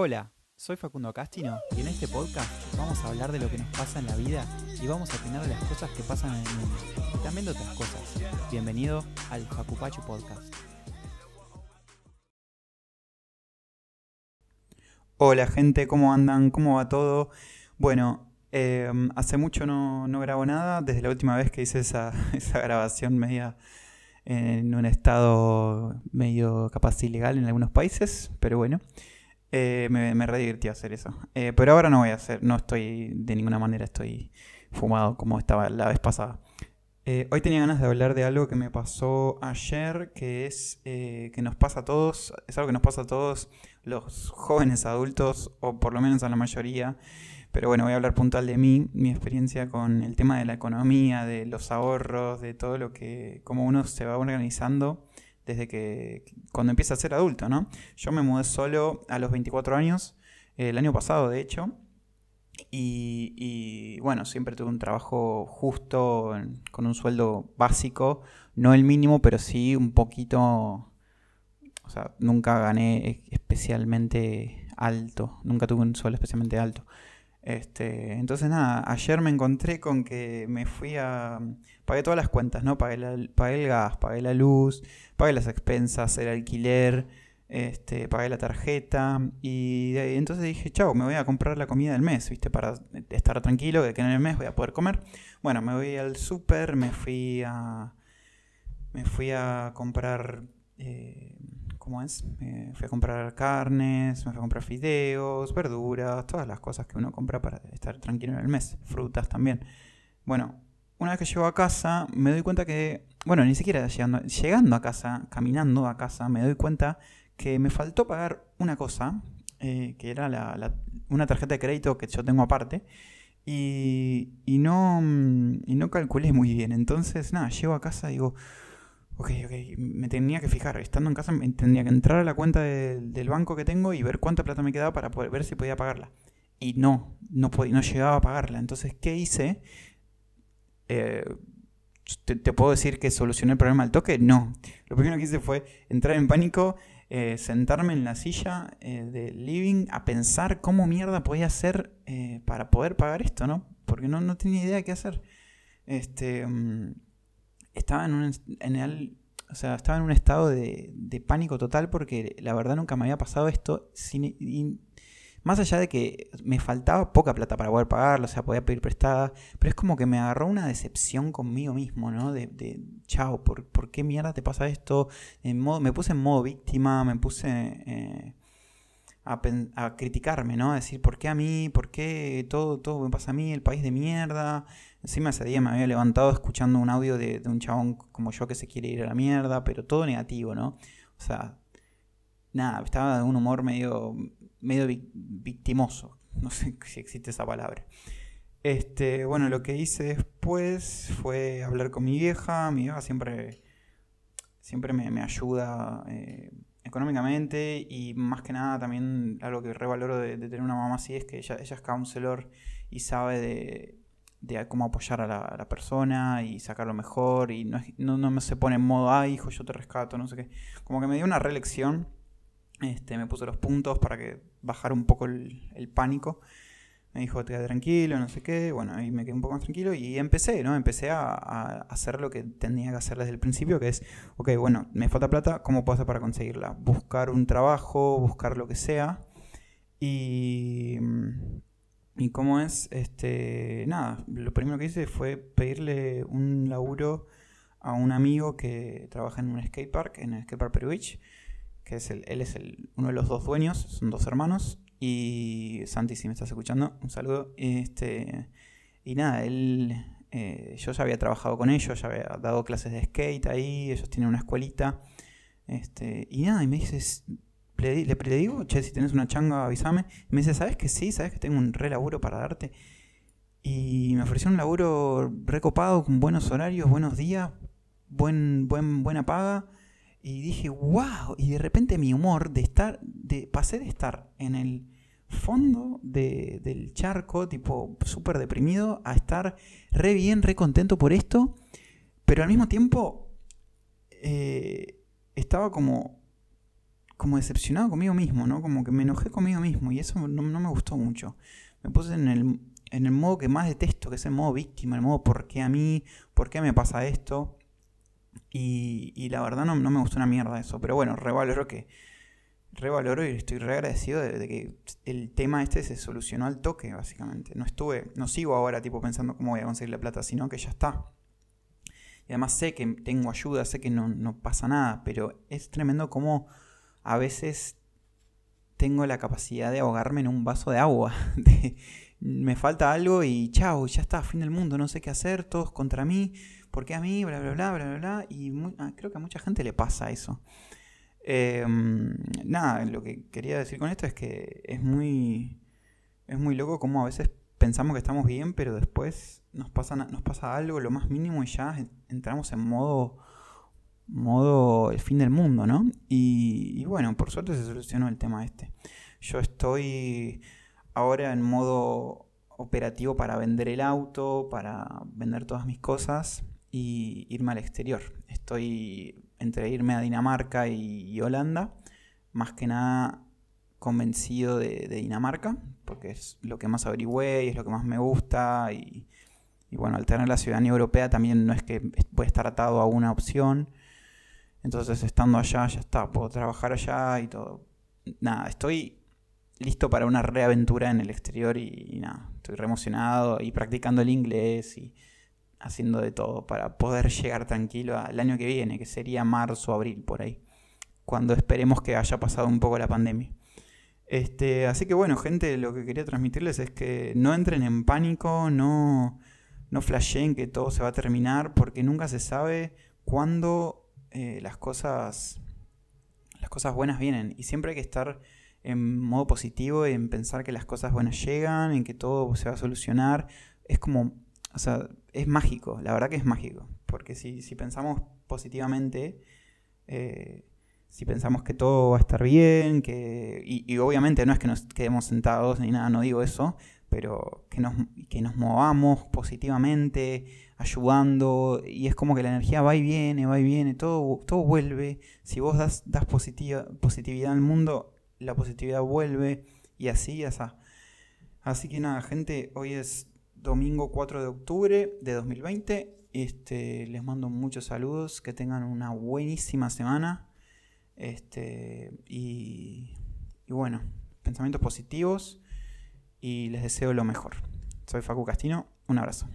Hola, soy Facundo Castino y en este podcast vamos a hablar de lo que nos pasa en la vida y vamos a opinar de las cosas que pasan en el mundo y también de otras cosas. Bienvenido al Facupachu Podcast. Hola gente, ¿cómo andan? ¿Cómo va todo? Bueno, eh, hace mucho no, no, grabo nada, desde la última vez que hice esa, esa grabación media en un estado medio capaz ilegal en algunos países, pero bueno. Eh, me, me re divirtió hacer eso. Eh, pero ahora no voy a hacer, no estoy de ninguna manera estoy fumado como estaba la vez pasada. Eh, hoy tenía ganas de hablar de algo que me pasó ayer, que es que nos pasa a todos, es algo que nos pasa a todos los jóvenes adultos, o por lo menos a la mayoría. Pero bueno, voy a hablar puntual de mí, mi experiencia con el tema de la economía, de los ahorros, de todo lo que, cómo uno se va organizando desde que cuando empieza a ser adulto, ¿no? Yo me mudé solo a los 24 años, el año pasado de hecho, y, bueno, siempre tuve un trabajo justo, con un sueldo básico, no el mínimo, pero sí un poquito, o sea, nunca gané especialmente alto, nunca tuve un sueldo especialmente alto. Este, entonces nada, ayer me encontré con que me fui a... Pagué todas las cuentas, ¿no? Pagué, el gas, pagué la luz, pagué las expensas, el alquiler, este, pagué la tarjeta y entonces dije, chao, me voy a comprar la comida del mes, ¿viste? Para estar tranquilo, que en el mes voy a poder comer. Bueno, me voy al súper, me fui a... Me fui a comprar... Eh, ¿Cómo es? Me fui a comprar carnes, me fui a comprar fideos, verduras, todas las cosas que uno compra para estar tranquilo en el mes, frutas también. Bueno, una vez que llego a casa, me doy cuenta que, bueno, ni siquiera llegando, llegando a casa, caminando a casa, me doy cuenta que me faltó pagar una cosa, eh, que era una tarjeta de crédito que yo tengo aparte, y, y, no, y no calculé muy bien. Entonces, nada, llego a casa y digo, ok, ok, me tenía que fijar, estando en casa tendría que entrar a la cuenta del banco que tengo y ver cuánta plata me quedaba para poder ver si podía pagarla. Y no, no, no llegaba a pagarla. Entonces, ¿qué hice? Eh, te, puedo decir que solucioné el problema al toque? No. Lo primero que hice fue entrar en pánico, eh, sentarme en la silla eh, del living a pensar cómo mierda podía hacer para poder pagar esto, ¿no? Porque no, no tenía idea de qué hacer. Este... Mm, estaba en un, en el, o sea, estaba en un estado de, de, pánico total porque la verdad nunca me había pasado esto. Sin, más allá de que me faltaba poca plata para poder pagarlo, o sea, podía pedir prestada, pero es como que me agarró una decepción conmigo mismo, ¿no? De, de chao, ¿por, ¿por, qué mierda te pasa esto? En modo, me puse en modo víctima, me puse eh, a, criticarme, ¿no? A decir, ¿por qué a mí? ¿Por qué todo, todo me pasa a mí? El país de mierda. Encima ese día me había levantado escuchando un audio de, un chabón como yo que se quiere ir a la mierda, pero todo negativo, ¿no? O sea, nada, estaba de un humor medio, medio victimoso. No sé si existe esa palabra. Este, bueno, lo que hice después fue hablar con mi vieja. Mi vieja siempre, siempre me, ayuda eh, económicamente y más que nada también algo que revaloro de, tener una mamá así es que ella, ella es counselor y sabe de, cómo apoyar a la, persona y sacarlo mejor y no, no, me se pone en modo, ah, hijo, yo te rescato, no sé qué. Como que me dio una reelección, este, me puso los puntos para que bajara un poco el, pánico. Me dijo, te tranquilo, no sé qué. Bueno, ahí me quedé un poco más tranquilo y empecé, ¿no? Empecé a, hacer lo que tenía que hacer desde el principio, que es, ok, bueno, me falta plata, ¿cómo puedo hacer para conseguirla? Buscar un trabajo, buscar lo que sea. Y y cómo es, este, nada, lo primero que hice fue pedirle un laburo a un amigo que trabaja en un skatepark, en el skatepark Peruich, que es el, él es el, uno de los dos dueños, son dos hermanos, y Santi, si me estás escuchando, un saludo. Este, y nada, él, eh, yo ya había trabajado con ellos, ya había dado clases de skate ahí, ellos tienen una escuelita, este, y nada, y me dices, le, le, digo, che, si tenés una changa, avísame. Y me dice, ¿sabes que sí? ¿Sabes que tengo un re laburo para darte? Y me ofreció un laburo recopado, con buenos horarios, buenos días, buen, buen, buena paga. Y dije, wow. Y de repente mi humor de estar, de, pasé de estar en el fondo de, del charco, tipo súper deprimido, a estar re bien, re contento por esto. Pero al mismo tiempo eh, estaba como como decepcionado conmigo mismo, ¿no? Como que me enojé conmigo mismo y eso no, me gustó mucho. Me puse en el, en el modo que más detesto, que es el modo víctima, el modo ¿por qué a mí? ¿Por qué me pasa esto? Y, la verdad no, me gustó una mierda eso. Pero bueno, revaloro que. Revaloro y estoy re agradecido de, que el tema este se solucionó al toque, básicamente. No estuve, no sigo ahora tipo pensando cómo voy a conseguir la plata, sino que ya está. Y además sé que tengo ayuda, sé que no, no pasa nada, pero es tremendo cómo a veces tengo la capacidad de ahogarme en un vaso de agua. me falta algo y chao, ya está, fin del mundo, no sé qué hacer, todos contra mí, ¿por qué a mí? Bla, bla, bla, bla, bla, bla. Y ah, creo que a mucha gente le pasa eso. Em, nada, lo que quería decir con esto es que es muy, es muy loco como a veces pensamos que estamos bien, pero después nos pasa, nos pasa algo, lo más mínimo, y ya entramos en modo modo el fin del mundo, ¿no? Y, bueno, por suerte se solucionó el tema este. Yo estoy ahora en modo operativo para vender el auto, para vender todas mis cosas y irme al exterior. Estoy entre irme a Dinamarca y, Holanda, más que nada convencido de, Dinamarca, porque es lo que más averigüé y es lo que más me gusta. Y, y bueno, al tener la ciudadanía europea también no es que puede estar atado a una opción, entonces, estando allá, ya está, puedo trabajar allá y todo. Nada, estoy listo para una reaventura en el exterior y, nada, estoy re emocionado y practicando el inglés y haciendo de todo para poder llegar tranquilo al año que viene, que sería marzo, abril, por ahí, cuando esperemos que haya pasado un poco la pandemia. Este, así que bueno, gente, lo que quería transmitirles es que no entren en pánico, no, no flasheen que todo se va a terminar, porque nunca se sabe cuándo eh, las cosas las cosas buenas vienen y siempre hay que estar en modo positivo en pensar que las cosas buenas llegan, en que todo se va a solucionar. Es como, o sea, es mágico, la verdad que es mágico, porque si, si pensamos positivamente, eh, si pensamos que todo va a estar bien, que, y, y, obviamente no es que nos quedemos sentados ni nada, no digo eso, pero que nos, que nos movamos positivamente, ayudando, y es como que la energía va y viene, va y viene, todo, todo vuelve. Si vos das, das positiva, positividad al mundo, la positividad vuelve, y así, y así. Así que nada, gente, hoy es domingo 4 de octubre de 2020. Este, les mando muchos saludos, que tengan una buenísima semana. Este, y, y bueno, pensamientos positivos y les deseo lo mejor. Soy Facu Castino, un abrazo.